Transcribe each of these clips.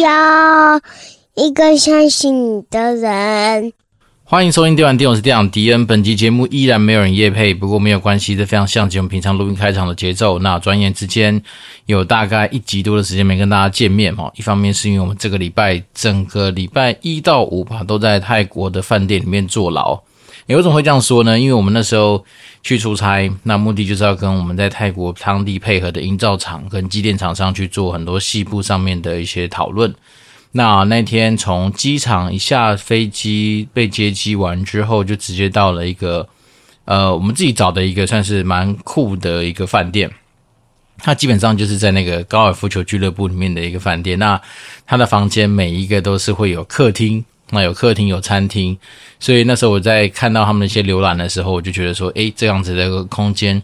要一个相信你的人。欢迎收听《电玩店》，我是店长迪恩。本集节目依然没有人夜配，不过没有关系，这非常像极我们平常录音开场的节奏。那转眼之间有大概一集多的时间没跟大家见面哈。一方面是因为我们这个礼拜整个礼拜一到五吧都在泰国的饭店里面坐牢。诶，为什么会这样说呢？因为我们那时候去出差，那目的就是要跟我们在泰国当地配合的营造厂跟机电厂商去做很多细部上面的一些讨论。那那天从机场一下飞机被接机完之后，就直接到了一个呃我们自己找的一个算是蛮酷的一个饭店。它基本上就是在那个高尔夫球俱乐部里面的一个饭店。那它的房间每一个都是会有客厅，那有客厅有餐厅。所以那时候我在看到他们那些浏览的时候，我就觉得说，诶，这样子的一个空间。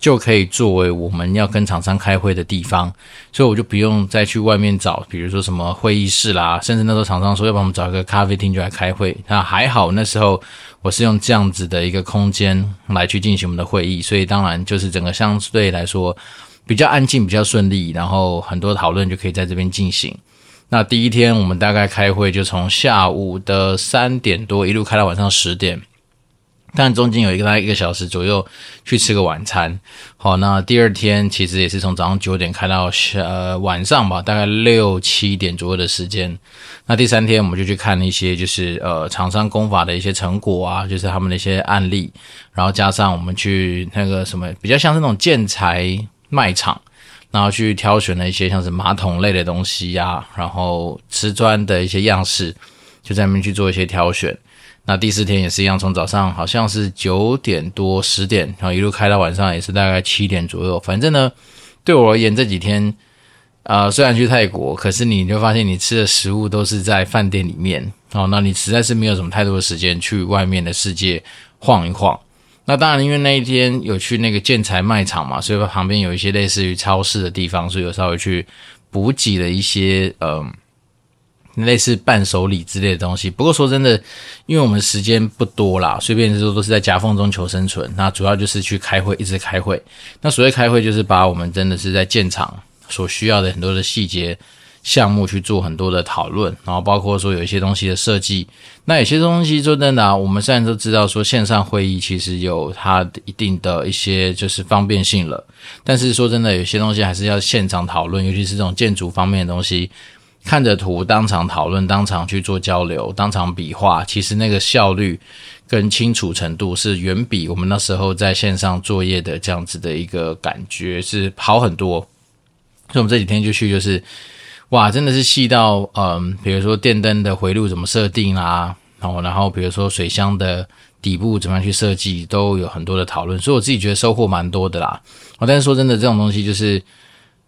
就可以作为我们要跟厂商开会的地方，所以我就不用再去外面找，比如说什么会议室啦，甚至那时候厂商说要帮我们找一个咖啡厅就来开会。那还好，那时候我是用这样子的一个空间来去进行我们的会议，所以当然就是整个相对来说比较安静、比较顺利，然后很多讨论就可以在这边进行。那第一天我们大概开会就从下午的三点多一路开到晚上十点。但中间有一个大概一个小时左右去吃个晚餐，好，那第二天其实也是从早上九点开到下呃晚上吧，大概六七点左右的时间。那第三天我们就去看一些就是呃厂商工法的一些成果啊，就是他们的一些案例，然后加上我们去那个什么比较像那种建材卖场，然后去挑选了一些像是马桶类的东西呀、然后瓷砖的一些样式，就在那边去做一些挑选。那第四天也是一样，从早上好像是九点多十点，然后一路开到晚上也是大概七点左右。反正呢，对我而言这几天，呃，虽然去泰国，可是你就发现你吃的食物都是在饭店里面哦，那你实在是没有什么太多的时间去外面的世界晃一晃。那当然，因为那一天有去那个建材卖场嘛，所以旁边有一些类似于超市的地方，所以有稍微去补给了一些，嗯、呃。类似伴手礼之类的东西，不过说真的，因为我们时间不多啦，随便说都是在夹缝中求生存。那主要就是去开会，一直开会。那所谓开会，就是把我们真的是在建厂所需要的很多的细节项目去做很多的讨论，然后包括说有一些东西的设计。那有些东西说真的，我们虽然都知道说线上会议其实有它一定的一些就是方便性了，但是说真的，有些东西还是要现场讨论，尤其是这种建筑方面的东西。看着图，当场讨论，当场去做交流，当场比划，其实那个效率跟清楚程度是远比我们那时候在线上作业的这样子的一个感觉是好很多。所以我们这几天就去，就是哇，真的是细到嗯，比如说电灯的回路怎么设定啦，然后然后比如说水箱的底部怎么样去设计，都有很多的讨论。所以我自己觉得收获蛮多的啦。哦，但是说真的，这种东西就是。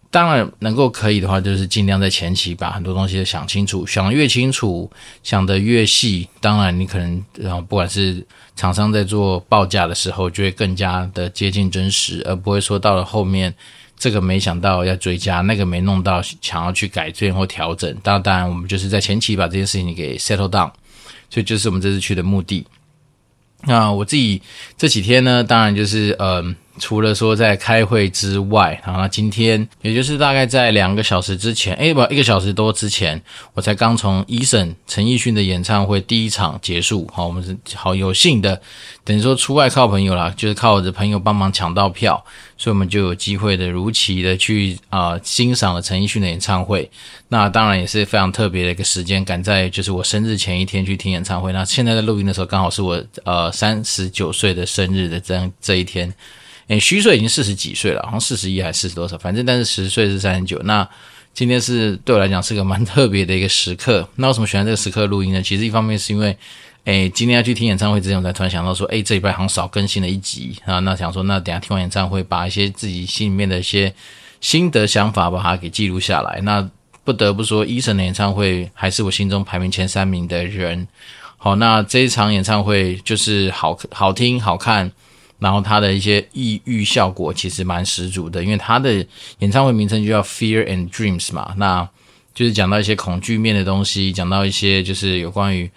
当然能够可以的话，就是尽量在前期把很多东西都想清楚，想越清楚，想得越细。当然，你可能然后不管是厂商在做报价的时候，就会更加的接近真实，而不会说到了后面这个没想到要追加，那个没弄到，想要去改正或调整。当然，当然我们就是在前期把这件事情给 settle down，所以就是我们这次去的目的。那我自己这几天呢，当然就是嗯。除了说在开会之外，然后今天也就是大概在两个小时之前，诶，不，一个小时多之前，我才刚从 Eason 陈奕迅的演唱会第一场结束。好，我们是好有幸的，等于说出外靠朋友啦，就是靠我的朋友帮忙抢到票，所以我们就有机会的如期的去啊、欣赏了陈奕迅的演唱会。那当然也是非常特别的一个时间，赶在就是我生日前一天去听演唱会。那现在在录音的时候，刚好是我呃三十九岁的生日的这样这一天。诶，虚岁已经四十几岁了，好像四十一还是四十多少，反正但是实岁是三十九。那今天是对我来讲是个蛮特别的一个时刻。那为什么选择这个时刻录音呢？其实一方面是因为，诶，今天要去听演唱会之前，我才突然想到说，诶，这礼拜好像少更新了一集啊。那想说，那等下听完演唱会，把一些自己心里面的一些心得想法，把它给记录下来。那不得不说，Eason 的演唱会还是我心中排名前三名的人。好，那这一场演唱会就是好好听好看。然后他的一些抑郁效果其实蛮十足的，因为他的演唱会名称就叫 Fear and Dreams 嘛，那就是讲到一些恐惧面的东西，讲到一些就是有关于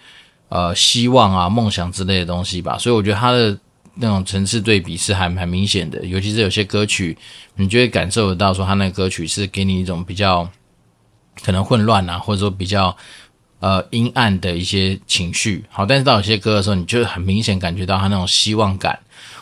呃希望啊、梦想之类的东西吧。所以我觉得他的那种层次对比是还蛮明显的，尤其是有些歌曲，你就会感受得到说他那个歌曲是给你一种比较可能混乱啊，或者说比较呃阴暗的一些情绪。好，但是到有些歌的时候，你就很明显感觉到他那种希望感，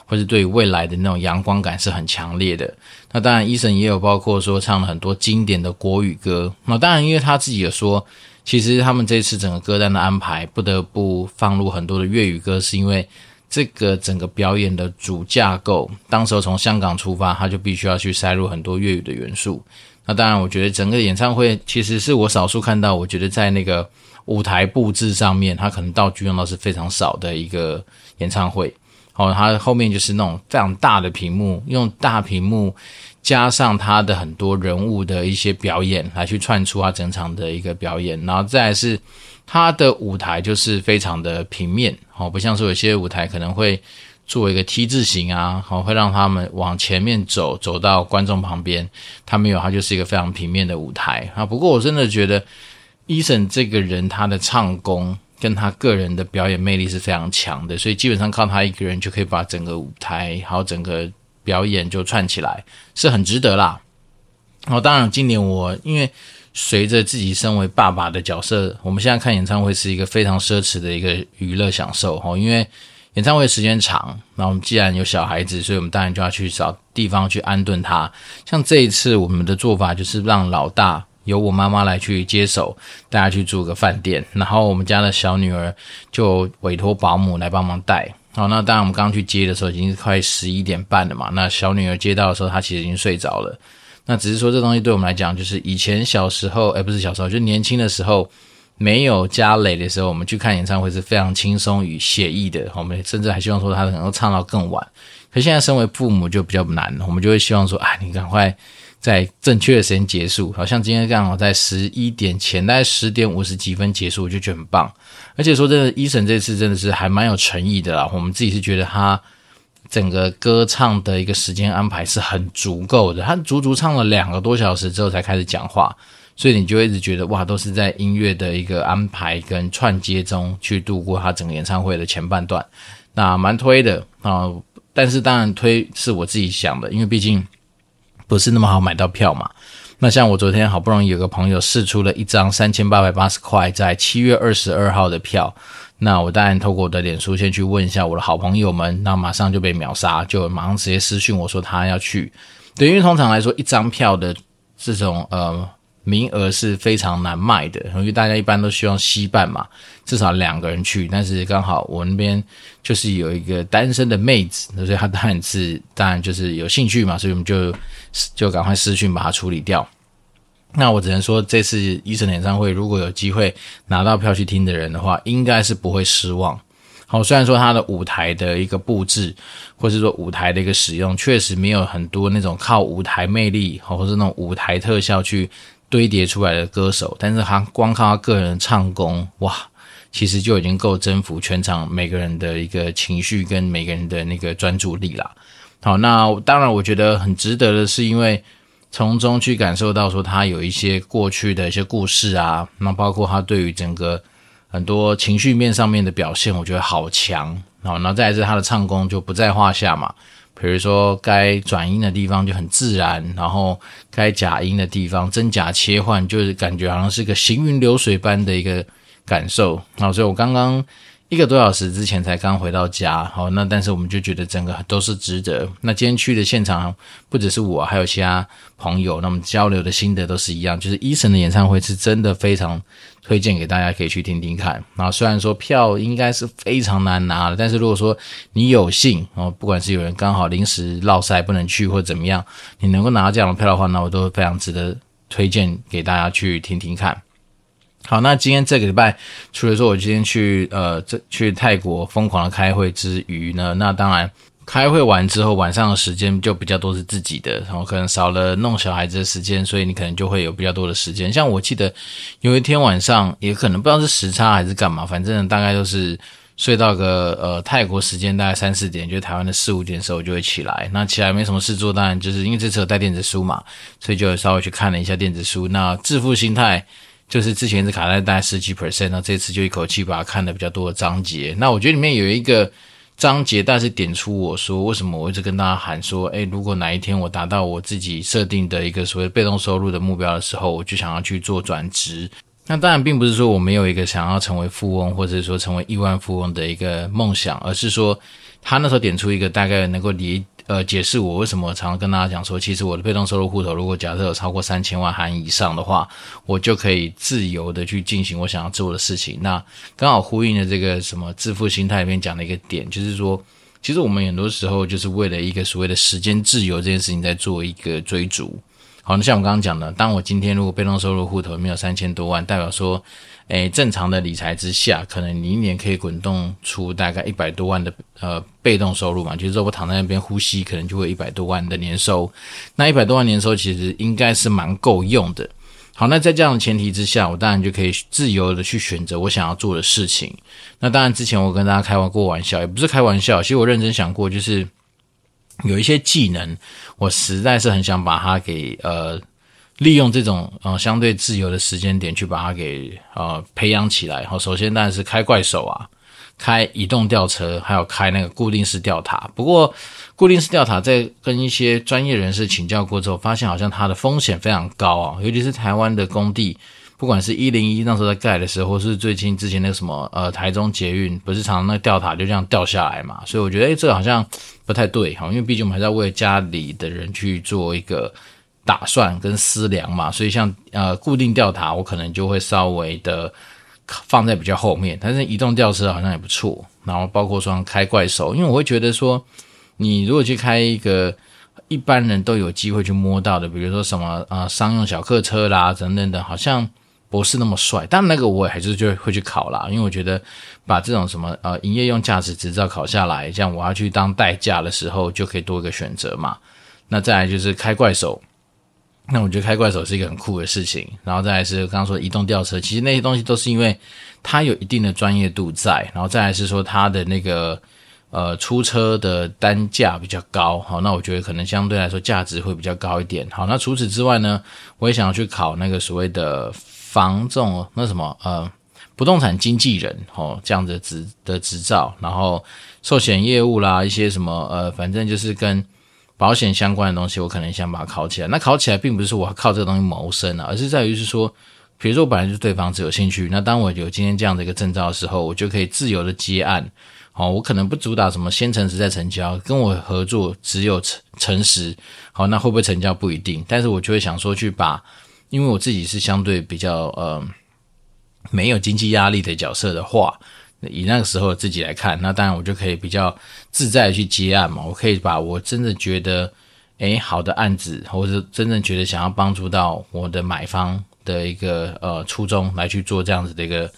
或是对于未来的那种阳光感是很强烈的。那当然，Eason 也有包括说唱了很多经典的国语歌。那当然，因为他自己有说，其实他们这次整个歌单的安排不得不放入很多的粤语歌，是因为。这个整个表演的主架构，当时候从香港出发，他就必须要去塞入很多粤语的元素。那当然，我觉得整个演唱会其实是我少数看到，我觉得在那个舞台布置上面，他可能道具用到是非常少的一个演唱会。哦，他后面就是那种非常大的屏幕，用大屏幕加上他的很多人物的一些表演，来去串出他整场的一个表演，然后再是。他的舞台就是非常的平面，哦，不像是有些舞台可能会做一个 T 字形啊，好，会让他们往前面走，走到观众旁边。他没有，他就是一个非常平面的舞台啊。不过我真的觉得，Eason 这个人他的唱功跟他个人的表演魅力是非常强的，所以基本上靠他一个人就可以把整个舞台还有整个表演就串起来，是很值得啦。哦，当然今年我因为。随着自己身为爸爸的角色，我们现在看演唱会是一个非常奢侈的一个娱乐享受哦。因为演唱会时间长，那我们既然有小孩子，所以我们当然就要去找地方去安顿他。像这一次我们的做法就是让老大由我妈妈来去接手，带他去住个饭店，然后我们家的小女儿就委托保姆来帮忙带。好，那当然我们刚去接的时候已经是快十一点半了嘛。那小女儿接到的时候，她其实已经睡着了。那只是说，这东西对我们来讲，就是以前小时候，哎，不是小时候，就年轻的时候，没有家累的时候，我们去看演唱会是非常轻松与写意的。我们甚至还希望说他能够唱到更晚。可现在身为父母就比较难，我们就会希望说，啊，你赶快在正确的时间结束。好像今天刚好在十一点前，大概十点五十几分结束，我就觉得很棒。而且说真的，Eason 这次真的是还蛮有诚意的啦。我们自己是觉得他。整个歌唱的一个时间安排是很足够的，他足足唱了两个多小时之后才开始讲话，所以你就一直觉得哇，都是在音乐的一个安排跟串接中去度过他整个演唱会的前半段，那蛮推的啊。但是当然推是我自己想的，因为毕竟不是那么好买到票嘛。那像我昨天好不容易有个朋友试出了一张三千八百八十块，在七月二十二号的票。那我当然透过我的脸书先去问一下我的好朋友们，那马上就被秒杀，就马上直接私讯我说他要去。对，因为通常来说一张票的这种呃名额是非常难卖的，因为大家一般都希望携伴嘛，至少两个人去。但是刚好我那边就是有一个单身的妹子，所以她当然是当然就是有兴趣嘛，所以我们就就赶快私讯把它处理掉。那我只能说，这次 Eason 演唱会如果有机会拿到票去听的人的话，应该是不会失望。好，虽然说他的舞台的一个布置，或是说舞台的一个使用，确实没有很多那种靠舞台魅力，或是那种舞台特效去堆叠出来的歌手，但是他光靠他个人的唱功，哇，其实就已经够征服全场每个人的一个情绪跟每个人的那个专注力啦。好，那当然我觉得很值得的是，因为。从中去感受到说他有一些过去的一些故事啊，那包括他对于整个很多情绪面上面的表现，我觉得好强。然后再是他的唱功就不在话下嘛，比如说该转音的地方就很自然，然后该假音的地方真假切换，就是感觉好像是个行云流水般的一个感受。好，所以我刚刚。一个多小时之前才刚回到家，好，那但是我们就觉得整个都是值得。那今天去的现场不只是我，还有其他朋友，那我们交流的心得都是一样，就是 Eason 的演唱会是真的非常推荐给大家，可以去听听看。然后虽然说票应该是非常难拿的，但是如果说你有幸哦，不管是有人刚好临时落赛不能去或怎么样，你能够拿到这样的票的话，那我都非常值得推荐给大家去听听看。好，那今天这个礼拜，除了说我今天去呃这去泰国疯狂的开会之余呢，那当然开会完之后晚上的时间就比较多是自己的，然后可能少了弄小孩子的时间，所以你可能就会有比较多的时间。像我记得有一天晚上，也可能不知道是时差还是干嘛，反正大概都是睡到个呃泰国时间大概三四点，就台湾的四五点的时候就会起来。那起来没什么事做，当然就是因为这次有带电子书嘛，所以就稍微去看了一下电子书。那致富心态。就是之前是卡在大概十几 percent，那这次就一口气把它看的比较多的章节。那我觉得里面有一个章节，但是点出我说为什么我一直跟大家喊说，哎，如果哪一天我达到我自己设定的一个所谓被动收入的目标的时候，我就想要去做转职。那当然并不是说我没有一个想要成为富翁，或者说成为亿万富翁的一个梦想，而是说他那时候点出一个大概能够理呃解释我为什么常常跟大家讲说，其实我的被动收入户头如果假设有超过三千万含以上的话，我就可以自由的去进行我想要做的事情。那刚好呼应了这个什么致富心态里面讲的一个点，就是说，其实我们很多时候就是为了一个所谓的时间自由这件事情在做一个追逐。好，那像我刚刚讲的，当我今天如果被动收入户头没有三千多万，代表说，诶，正常的理财之下，可能你一年可以滚动出大概一百多万的呃被动收入嘛，就是说我躺在那边呼吸，可能就会一百多万的年收。那一百多万年收其实应该是蛮够用的。好，那在这样的前提之下，我当然就可以自由的去选择我想要做的事情。那当然，之前我跟大家开玩过玩笑，也不是开玩笑，其实我认真想过，就是。有一些技能，我实在是很想把它给呃利用这种呃相对自由的时间点去把它给呃培养起来。好，首先当然是开怪手啊，开移动吊车，还有开那个固定式吊塔。不过固定式吊塔在跟一些专业人士请教过之后，发现好像它的风险非常高啊，尤其是台湾的工地。不管是一零一那时候在盖的时候，或是最近之前那个什么呃台中捷运，不是常常那个吊塔就这样掉下来嘛？所以我觉得诶、欸、这个好像不太对哈，因为毕竟我们还在为家里的人去做一个打算跟思量嘛。所以像呃固定吊塔，我可能就会稍微的放在比较后面，但是移动吊车好像也不错。然后包括说开怪手，因为我会觉得说，你如果去开一个一般人都有机会去摸到的，比如说什么啊、呃、商用小客车啦等等的，好像。不是那么帅，但那个我也还是就会去考啦，因为我觉得把这种什么呃营业用驾驶执照考下来，这样我要去当代驾的时候就可以多一个选择嘛。那再来就是开怪手，那我觉得开怪手是一个很酷的事情。然后再来是刚刚说移动吊车，其实那些东西都是因为它有一定的专业度在，然后再来是说它的那个呃出车的单价比较高，好，那我觉得可能相对来说价值会比较高一点。好，那除此之外呢，我也想要去考那个所谓的。房仲那什么呃，不动产经纪人哦，这样的执的执照，然后寿险业务啦，一些什么呃，反正就是跟保险相关的东西，我可能想把它考起来。那考起来并不是说我靠这个东西谋生啊，而是在于是说，比如说我本来就对房子有兴趣，那当我有今天这样的一个证照的时候，我就可以自由的接案。哦，我可能不主打什么先诚实再成交，跟我合作只有诚诚实。好，那会不会成交不一定，但是我就会想说去把。因为我自己是相对比较呃没有经济压力的角色的话，以那个时候自己来看，那当然我就可以比较自在的去接案嘛。我可以把我真的觉得诶好的案子，或者真正觉得想要帮助到我的买方的一个呃初衷来去做这样子的一个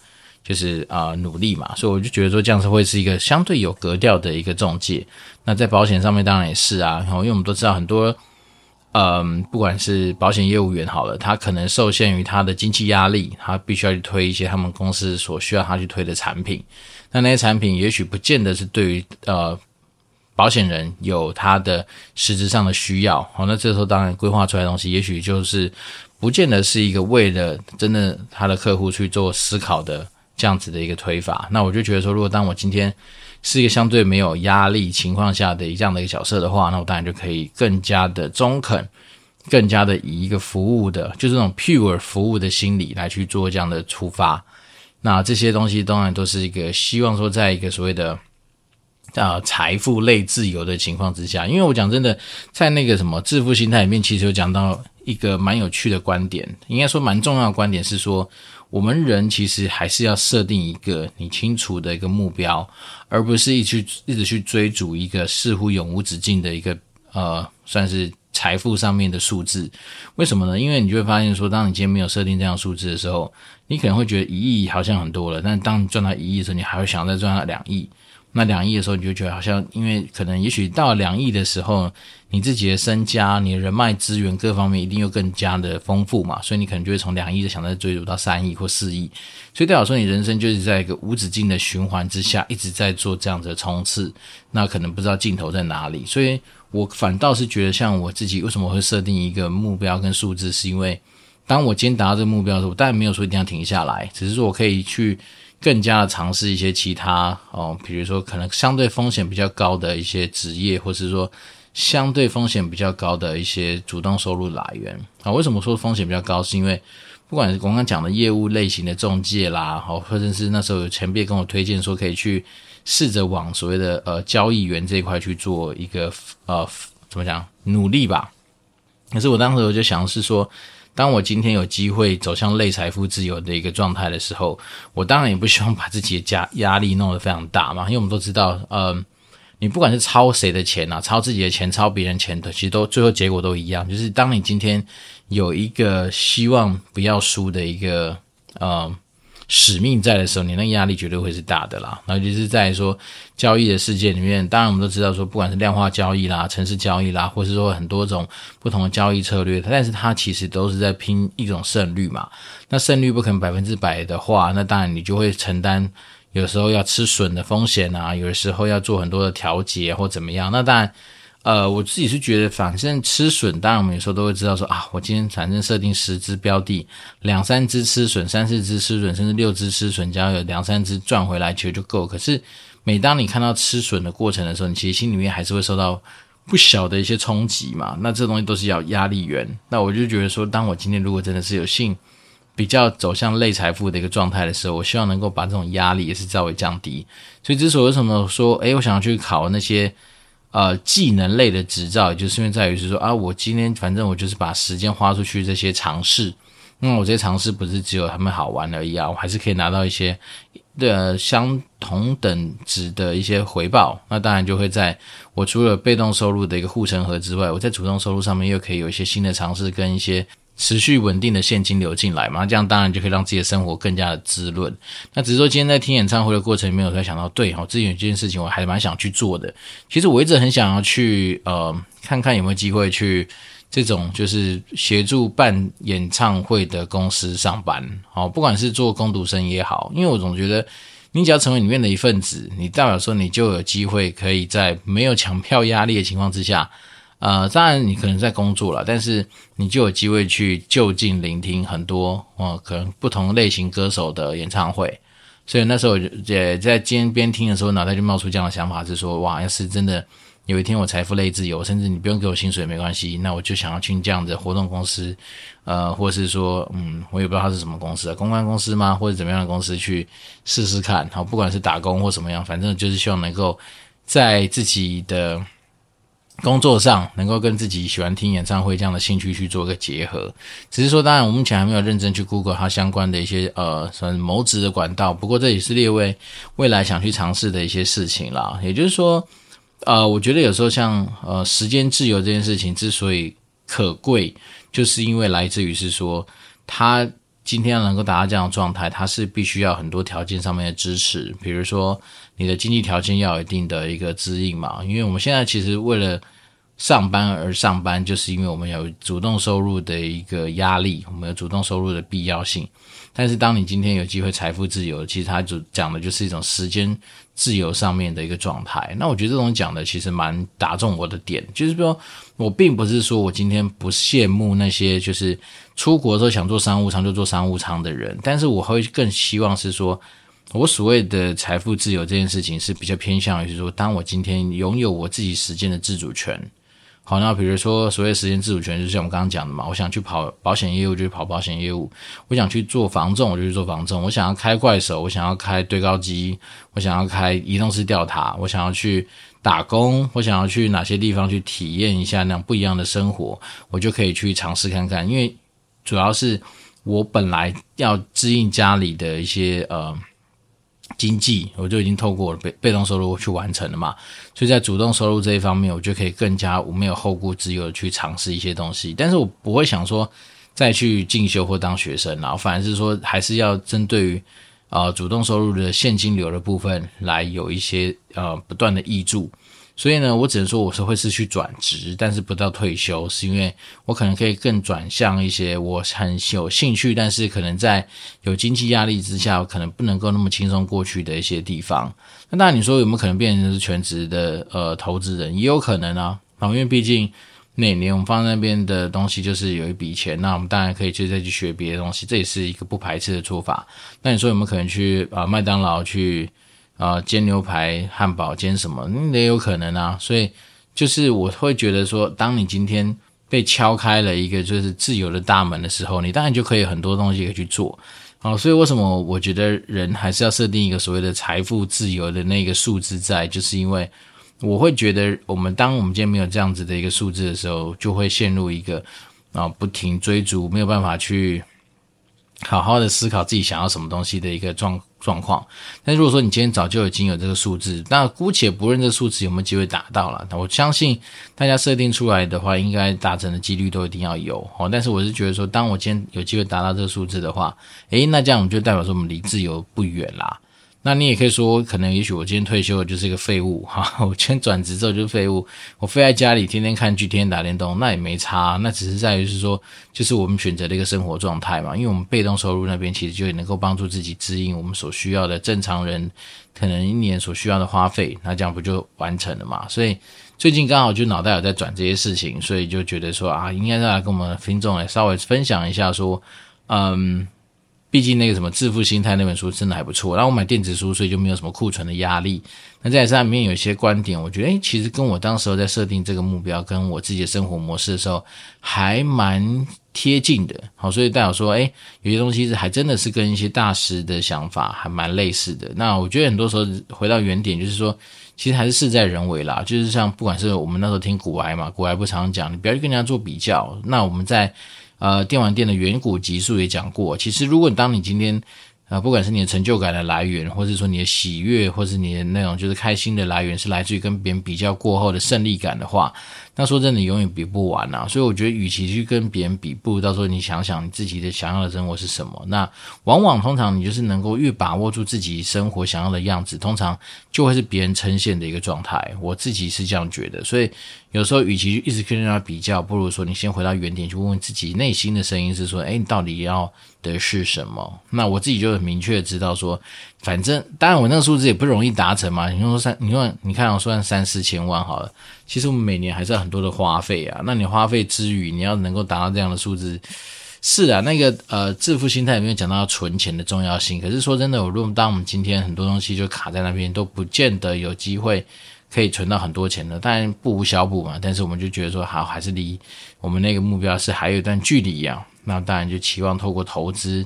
就是啊、努力嘛。所以我就觉得说这样子会是一个相对有格调的一个中介。那在保险上面当然也是啊，然后因为我们都知道很多。嗯，不管是保险业务员好了，他可能受限于他的经济压力，他必须要去推一些他们公司所需要他去推的产品。那那些产品也许不见得是对于呃保险人有他的实质上的需要。好，那这时候当然规划出来的东西，也许就是不见得是一个为了真的他的客户去做思考的这样子的一个推法。那我就觉得说，如果当我今天是一个相对没有压力情况下的这样的一个角色的话，那我当然就可以更加的中肯，更加的以一个服务的，就是这种 pure 服务的心理来去做这样的出发。那这些东西当然都是一个希望说，在一个所谓的啊、财富类自由的情况之下，因为我讲真的，在那个什么致富心态里面，其实有讲到一个蛮有趣的观点，应该说蛮重要的观点是说。我们人其实还是要设定一个你清楚的一个目标，而不是一去一直去追逐一个似乎永无止境的一个呃，算是财富上面的数字。为什么呢？因为你就会发现说，当你今天没有设定这样数字的时候，你可能会觉得一亿好像很多了，但当你赚到一亿的时候，你还会想再赚到两亿。那两亿的时候，你就觉得好像，因为可能也许到两亿的时候，你自己的身家、你的人脉资源各方面一定又更加的丰富嘛，所以你可能就会从两亿的想再追逐到三亿或四亿，所以代表说你人生就是在一个无止境的循环之下，一直在做这样子的冲刺，那可能不知道尽头在哪里。所以我反倒是觉得，像我自己为什么会设定一个目标跟数字，是因为当我今天达到这个目标的时候，我当然没有说一定要停下来，只是说我可以去。更加的尝试一些其他哦，比如说可能相对风险比较高的一些职业，或是说相对风险比较高的一些主动收入来源啊。为什么说风险比较高？是因为不管是我刚刚讲的业务类型的中介啦，好，或者是那时候有前辈跟我推荐说可以去试着往所谓的呃交易员这一块去做一个呃怎么讲努力吧。可是我当时我就想是说。当我今天有机会走向类财富自由的一个状态的时候，我当然也不希望把自己的压压力弄得非常大嘛，因为我们都知道，呃，你不管是抄谁的钱啊，抄自己的钱，抄别人钱的，其实都最后结果都一样，就是当你今天有一个希望不要输的一个呃。使命在的时候，你那个压力绝对会是大的啦。然后就是在说交易的世界里面，当然我们都知道说，不管是量化交易啦、程式交易啦，或是说很多种不同的交易策略，但是它其实都是在拼一种胜率嘛。那胜率不可能百分之百的话，那当然你就会承担有时候要吃损的风险啊，有的时候要做很多的调节或怎么样。那当然。呃，我自己是觉得，反正吃损，当然我们有时候都会知道说啊，我今天反正设定十只标的，两三只吃损，三四只吃损，甚至六只吃损，只要有两三只赚回来，其实就够。可是每当你看到吃损的过程的时候，你其实心里面还是会受到不小的一些冲击嘛。那这东西都是要压力源。那我就觉得说，当我今天如果真的是有幸比较走向类财富的一个状态的时候，我希望能够把这种压力也是稍微降低。所以之所以为什么说，诶，我想要去考那些。呃，技能类的执照，也就是因为在于是说啊，我今天反正我就是把时间花出去这些尝试，那我这些尝试不是只有他们好玩而已啊，我还是可以拿到一些的相同等值的一些回报。那当然就会在我除了被动收入的一个护城河之外，我在主动收入上面又可以有一些新的尝试跟一些。持续稳定的现金流进来嘛，这样当然就可以让自己的生活更加的滋润。那只是说今天在听演唱会的过程里面，我才想到，对哈，之前有件事情我还蛮想去做的。其实我一直很想要去呃，看看有没有机会去这种就是协助办演唱会的公司上班，好，不管是做工读生也好，因为我总觉得你只要成为里面的一份子，你代表说你就有机会可以在没有抢票压力的情况之下。呃，当然你可能在工作了，但是你就有机会去就近聆听很多哦、可能不同类型歌手的演唱会。所以那时候也在今天边听的时候，脑袋就冒出这样的想法，是说哇，要是真的有一天我财富类自由，甚至你不用给我薪水没关系，那我就想要去这样的活动公司，呃，或是说，嗯，我也不知道它是什么公司啊，公关公司吗？或者怎么样的公司去试试看。好，不管是打工或什么样，反正就是希望能够在自己的。工作上能够跟自己喜欢听演唱会这样的兴趣去做一个结合，只是说，当然我目前还没有认真去 Google 它相关的一些呃，算谋职的管道。不过这也是列为未来想去尝试的一些事情啦。也就是说，呃，我觉得有时候像呃时间自由这件事情之所以可贵，就是因为来自于是说，他今天能够达到这样的状态，他是必须要很多条件上面的支持，比如说。你的经济条件要有一定的一个指引嘛，因为我们现在其实为了上班而上班，就是因为我们有主动收入的一个压力，我们有主动收入的必要性。但是当你今天有机会财富自由，其实它就讲的就是一种时间自由上面的一个状态。那我觉得这种讲的其实蛮打中我的点，就是说我并不是说我今天不羡慕那些就是出国的时候想做商务舱就做商务舱的人，但是我会更希望是说。我所谓的财富自由这件事情是比较偏向于说，当我今天拥有我自己时间的自主权，好，那比如说所谓时间自主权，就像我们刚刚讲的嘛，我想去跑保险业务就去跑保险业务，我想去做防重我就去做防重，我想要开怪手，我想要开堆高机，我想要开移动式吊塔，我想要去打工，我想要去哪些地方去体验一下那样不一样的生活，我就可以去尝试看看，因为主要是我本来要支应家里的一些呃。经济我就已经透过被被动收入去完成了嘛，所以在主动收入这一方面，我就可以更加我没有后顾之忧的去尝试一些东西。但是我不会想说再去进修或当学生，然后反而是说还是要针对于啊主动收入的现金流的部分来有一些呃不断的益助。所以呢，我只能说我是会是去转职，但是不到退休，是因为我可能可以更转向一些我很有兴趣，但是可能在有经济压力之下，可能不能够那么轻松过去的一些地方。那当然，你说有没有可能变成是全职的呃投资人，也有可能啊。因为毕竟那年我们放那边的东西就是有一笔钱，那我们当然可以去再去学别的东西，这也是一个不排斥的做法。那你说有没有可能去啊麦当劳去啊煎牛排、汉堡、煎什么？那也有可能啊。所以就是我会觉得说，当你今天被敲开了一个就是自由的大门的时候，你当然就可以很多东西可以去做。好，所以为什么我觉得人还是要设定一个所谓的财富自由的那个数字在，就是因为。我会觉得，我们当我们今天没有这样子的一个数字的时候，就会陷入一个啊不停追逐，没有办法去好好的思考自己想要什么东西的一个状状况。但如果说你今天早就已经有这个数字，那姑且不论这数字有没有机会达到了，我相信大家设定出来的话，应该达成的几率都一定要有哦。但是我是觉得说，当我今天有机会达到这个数字的话，诶，那这样我们就代表说我们离自由不远啦。那你也可以说，可能也许我今天退休了就是一个废物哈，我今天转职之后就是废物，我废在家里天天看剧、天天打电动，那也没差，那只是在于是说，就是我们选择的一个生活状态嘛，因为我们被动收入那边其实就能够帮助自己支应我们所需要的正常人可能一年所需要的花费，那这样不就完成了嘛？所以最近刚好就脑袋有在转这些事情，所以就觉得说啊，应该再来跟我们听众来稍微分享一下说，嗯。毕竟那个什么《致富心态》那本书真的还不错，然后我买电子书，所以就没有什么库存的压力。那在上面有一些观点，我觉得诶，其实跟我当时候在设定这个目标，跟我自己的生活模式的时候，还蛮贴近的。好，所以代表说，诶，有些东西是还真的是跟一些大师的想法还蛮类似的。那我觉得很多时候回到原点，就是说，其实还是事在人为啦。就是像不管是我们那时候听股癌嘛，股癌不常讲，你不要去跟人家做比较。那我们在。呃，电玩店的远古集数也讲过，其实如果当你今天，呃，不管是你的成就感的来源，或是说你的喜悦，或是你的那种就是开心的来源，是来自于跟别人比较过后的胜利感的话。那说真的，永远比不完、啊，所以我觉得，与其去跟别人比，不如到时候你想想你自己的想要的生活是什么。那往往通常你就是能够越把握住自己生活想要的样子，通常就会是别人称羡的一个状态。我自己是这样觉得，所以有时候与其一直跟人家比较，不如说你先回到原点，去问问自己内心的声音是说，诶，你到底要的是什么？那我自己就很明确的知道说，反正当然我那个数字也不容易达成嘛。你说三，你说你看我算三四千万好了。其实我们每年还是很多的花费啊，那你花费之余，你要能够达到这样的数字，是啊，那个呃致富心态里面讲到存钱的重要性。可是说真的，我如果当我们今天很多东西就卡在那边，都不见得有机会可以存到很多钱的。当然不无小补嘛，但是我们就觉得说，好，还是离我们那个目标是还有一段距离一样。那当然就期望透过投资，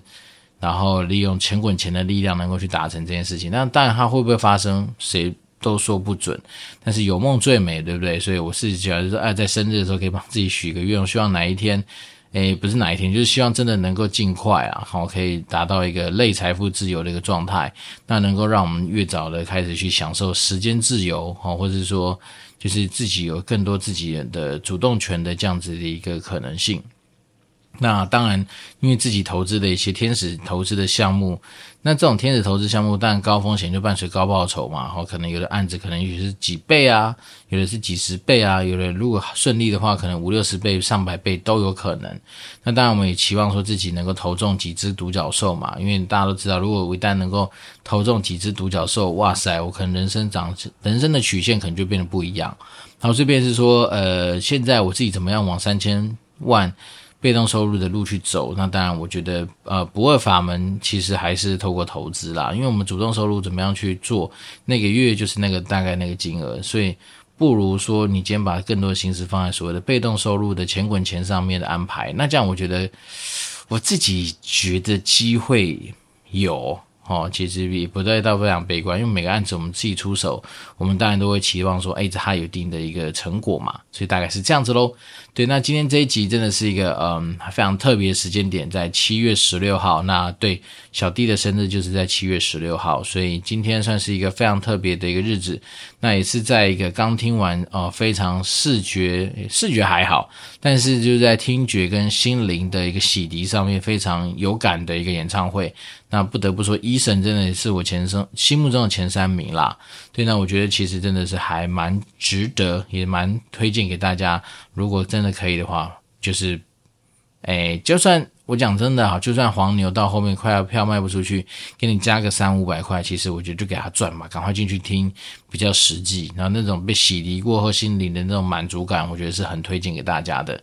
然后利用钱滚钱的力量，能够去达成这件事情。那当然它会不会发生，谁？都说不准，但是有梦最美，对不对？所以我是觉得说，哎，在生日的时候可以帮自己许个愿，我希望哪一天，哎，不是哪一天，就是希望真的能够尽快啊，好，可以达到一个类财富自由的一个状态，那能够让我们越早的开始去享受时间自由，哈，或者是说，就是自己有更多自己的主动权的这样子的一个可能性。那当然，因为自己投资的一些天使投资的项目，那这种天使投资项目，当然高风险就伴随高报酬嘛。然后可能有的案子可能也是几倍啊，有的是几十倍啊，有的如果顺利的话，可能五六十倍、上百倍都有可能。那当然，我们也期望说自己能够投中几只独角兽嘛，因为大家都知道，如果我一旦能够投中几只独角兽，哇塞，我可能人生长人生的曲线可能就变得不一样。然后，这边是说，呃，现在我自己怎么样往三千万。被动收入的路去走，那当然，我觉得呃，不二法门其实还是透过投资啦。因为我们主动收入怎么样去做，那个月就是那个大概那个金额，所以不如说你今天把更多心思放在所谓的被动收入的钱滚钱上面的安排。那这样我觉得我自己觉得机会有。哦，其实也不对，倒非常悲观，因为每个案子我们自己出手，我们当然都会期望说，哎，它有一定的一个成果嘛，所以大概是这样子喽。对，那今天这一集真的是一个嗯非常特别的时间点，在七月十六号。那对小弟的生日就是在七月十六号，所以今天算是一个非常特别的一个日子。那也是在一个刚听完哦，非常视觉视觉还好，但是就在听觉跟心灵的一个洗涤上面非常有感的一个演唱会。那不得不说，Eason 真的是我前生心目中的前三名啦。对，那我觉得其实真的是还蛮值得，也蛮推荐给大家。如果真的可以的话，就是，哎，就算我讲真的哈，就算黄牛到后面快要票卖不出去，给你加个三五百块，其实我觉得就给他赚嘛，赶快进去听比较实际。然后那种被洗涤过后心灵的那种满足感，我觉得是很推荐给大家的。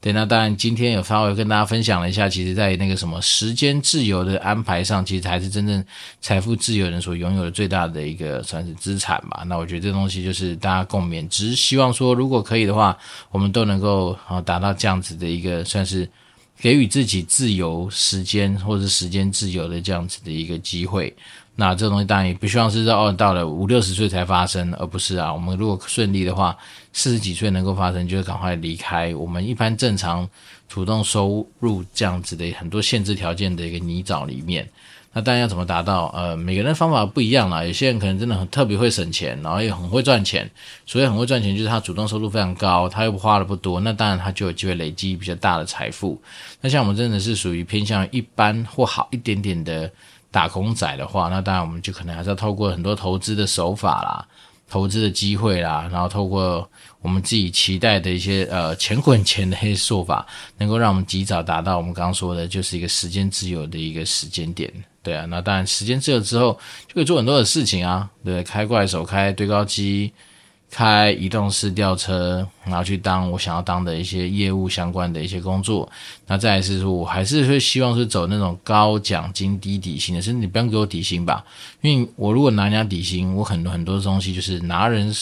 对，那当然今天有稍微跟大家分享了一下，其实在那个什么时间自由的安排上，其实才是真正财富自由人所拥有的最大的一个算是资产吧。那我觉得这东西就是大家共勉，只是希望说如果可以的话，我们都能够啊达到这样子的一个算是。给予自己自由时间，或者是时间自由的这样子的一个机会，那这东西当然也不希望是哦到了五六十岁才发生，而不是啊，我们如果顺利的话，四十几岁能够发生，就会赶快离开我们一般正常主动收入这样子的很多限制条件的一个泥沼里面。那当然要怎么达到？呃，每个人的方法不一样啦。有些人可能真的很特别会省钱，然后也很会赚钱。所以很会赚钱，就是他主动收入非常高，他又花的不多，那当然他就有机会累积比较大的财富。那像我们真的是属于偏向一般或好一点点的打工仔的话，那当然我们就可能还是要透过很多投资的手法啦。投资的机会啦，然后透过我们自己期待的一些呃钱滚钱的一些做法，能够让我们及早达到我们刚刚说的，就是一个时间自由的一个时间点。对啊，那当然时间自由之后就可以做很多的事情啊，对，开怪手，开堆高机。开移动式吊车，然后去当我想要当的一些业务相关的一些工作。那再来是说，我还是会希望是走那种高奖金低底薪的，甚至你不用给我底薪吧，因为我如果拿人家底薪，我很多很多东西就是拿人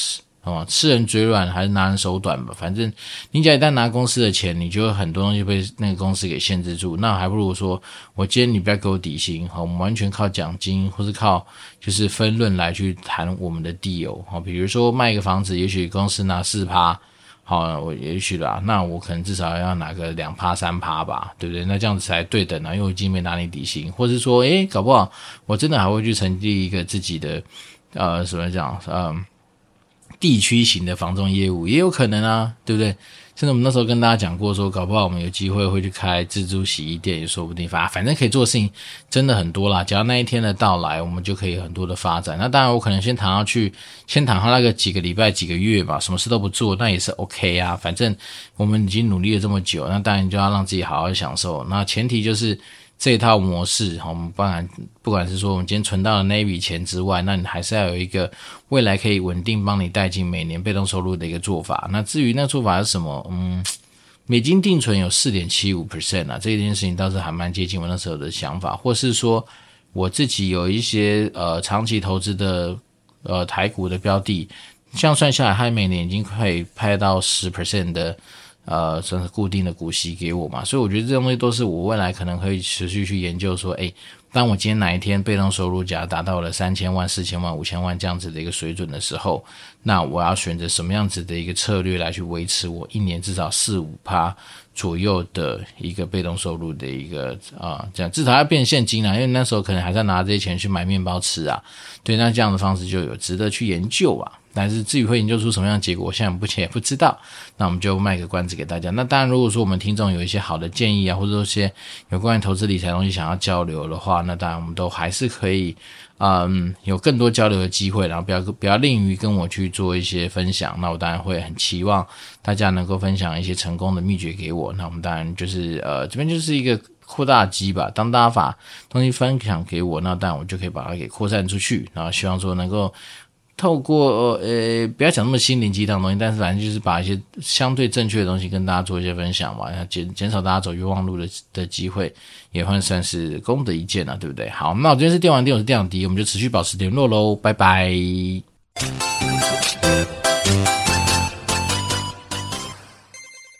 哦，吃人嘴软还是拿人手短吧？反正你只要一旦拿公司的钱，你就会很多东西被那个公司给限制住。那还不如说，我今天你不要给我底薪，好，我们完全靠奖金或是靠就是分润来去谈我们的 deal。好，比如说卖一个房子，也许公司拿四趴，好，我也许啦，那我可能至少要拿个两趴三趴吧，对不对？那这样子才对等啊，因为我已经没拿你底薪，或是说，诶，搞不好我真的还会去成立一个自己的呃，什么讲，嗯。地区型的房仲业务也有可能啊，对不对？甚至我们那时候跟大家讲过说，搞不好我们有机会会去开自助洗衣店也说不定。反反正可以做的事情真的很多啦。只要那一天的到来，我们就可以很多的发展。那当然，我可能先躺下去，先躺下那个几个礼拜、几个月吧，什么事都不做，那也是 OK 啊。反正我们已经努力了这么久，那当然就要让自己好好享受。那前提就是。这一套模式，我们不然不管是说我们今天存到的那笔钱之外，那你还是要有一个未来可以稳定帮你带进每年被动收入的一个做法。那至于那做法是什么？嗯，美金定存有四点七五 percent 啊，这件事情倒是还蛮接近我那时候的想法。或是说我自己有一些呃长期投资的呃台股的标的，这样算下来，它每年已经可以派到十 percent 的。呃，算是固定的股息给我嘛，所以我觉得这东西都是我未来可能可以持续去研究。说，诶，当我今天哪一天被动收入假达到了三千万、四千万、五千万这样子的一个水准的时候，那我要选择什么样子的一个策略来去维持我一年至少四五趴左右的一个被动收入的一个啊，这样至少要变现金啊，因为那时候可能还在拿这些钱去买面包吃啊。对，那这样的方式就有值得去研究啊。但是至于会研究出什么样的结果，现在目前也不知道。那我们就卖个关子给大家。那当然，如果说我们听众有一些好的建议啊，或者说一些有关于投资理财东西想要交流的话，那当然我们都还是可以，嗯，有更多交流的机会。然后不要不要吝于跟我去做一些分享。那我当然会很期望大家能够分享一些成功的秘诀给我。那我们当然就是呃，这边就是一个扩大机吧。当大家把东西分享给我，那当然我就可以把它给扩散出去。然后希望说能够。透过呃，不要讲那么心灵鸡汤的东西，但是反正就是把一些相对正确的东西跟大家做一些分享嘛，减减少大家走冤枉路的的机会，也算算是功德一件了，对不对？好，那我今天是电玩店，我是电玩迪，我们就持续保持联络喽，拜拜。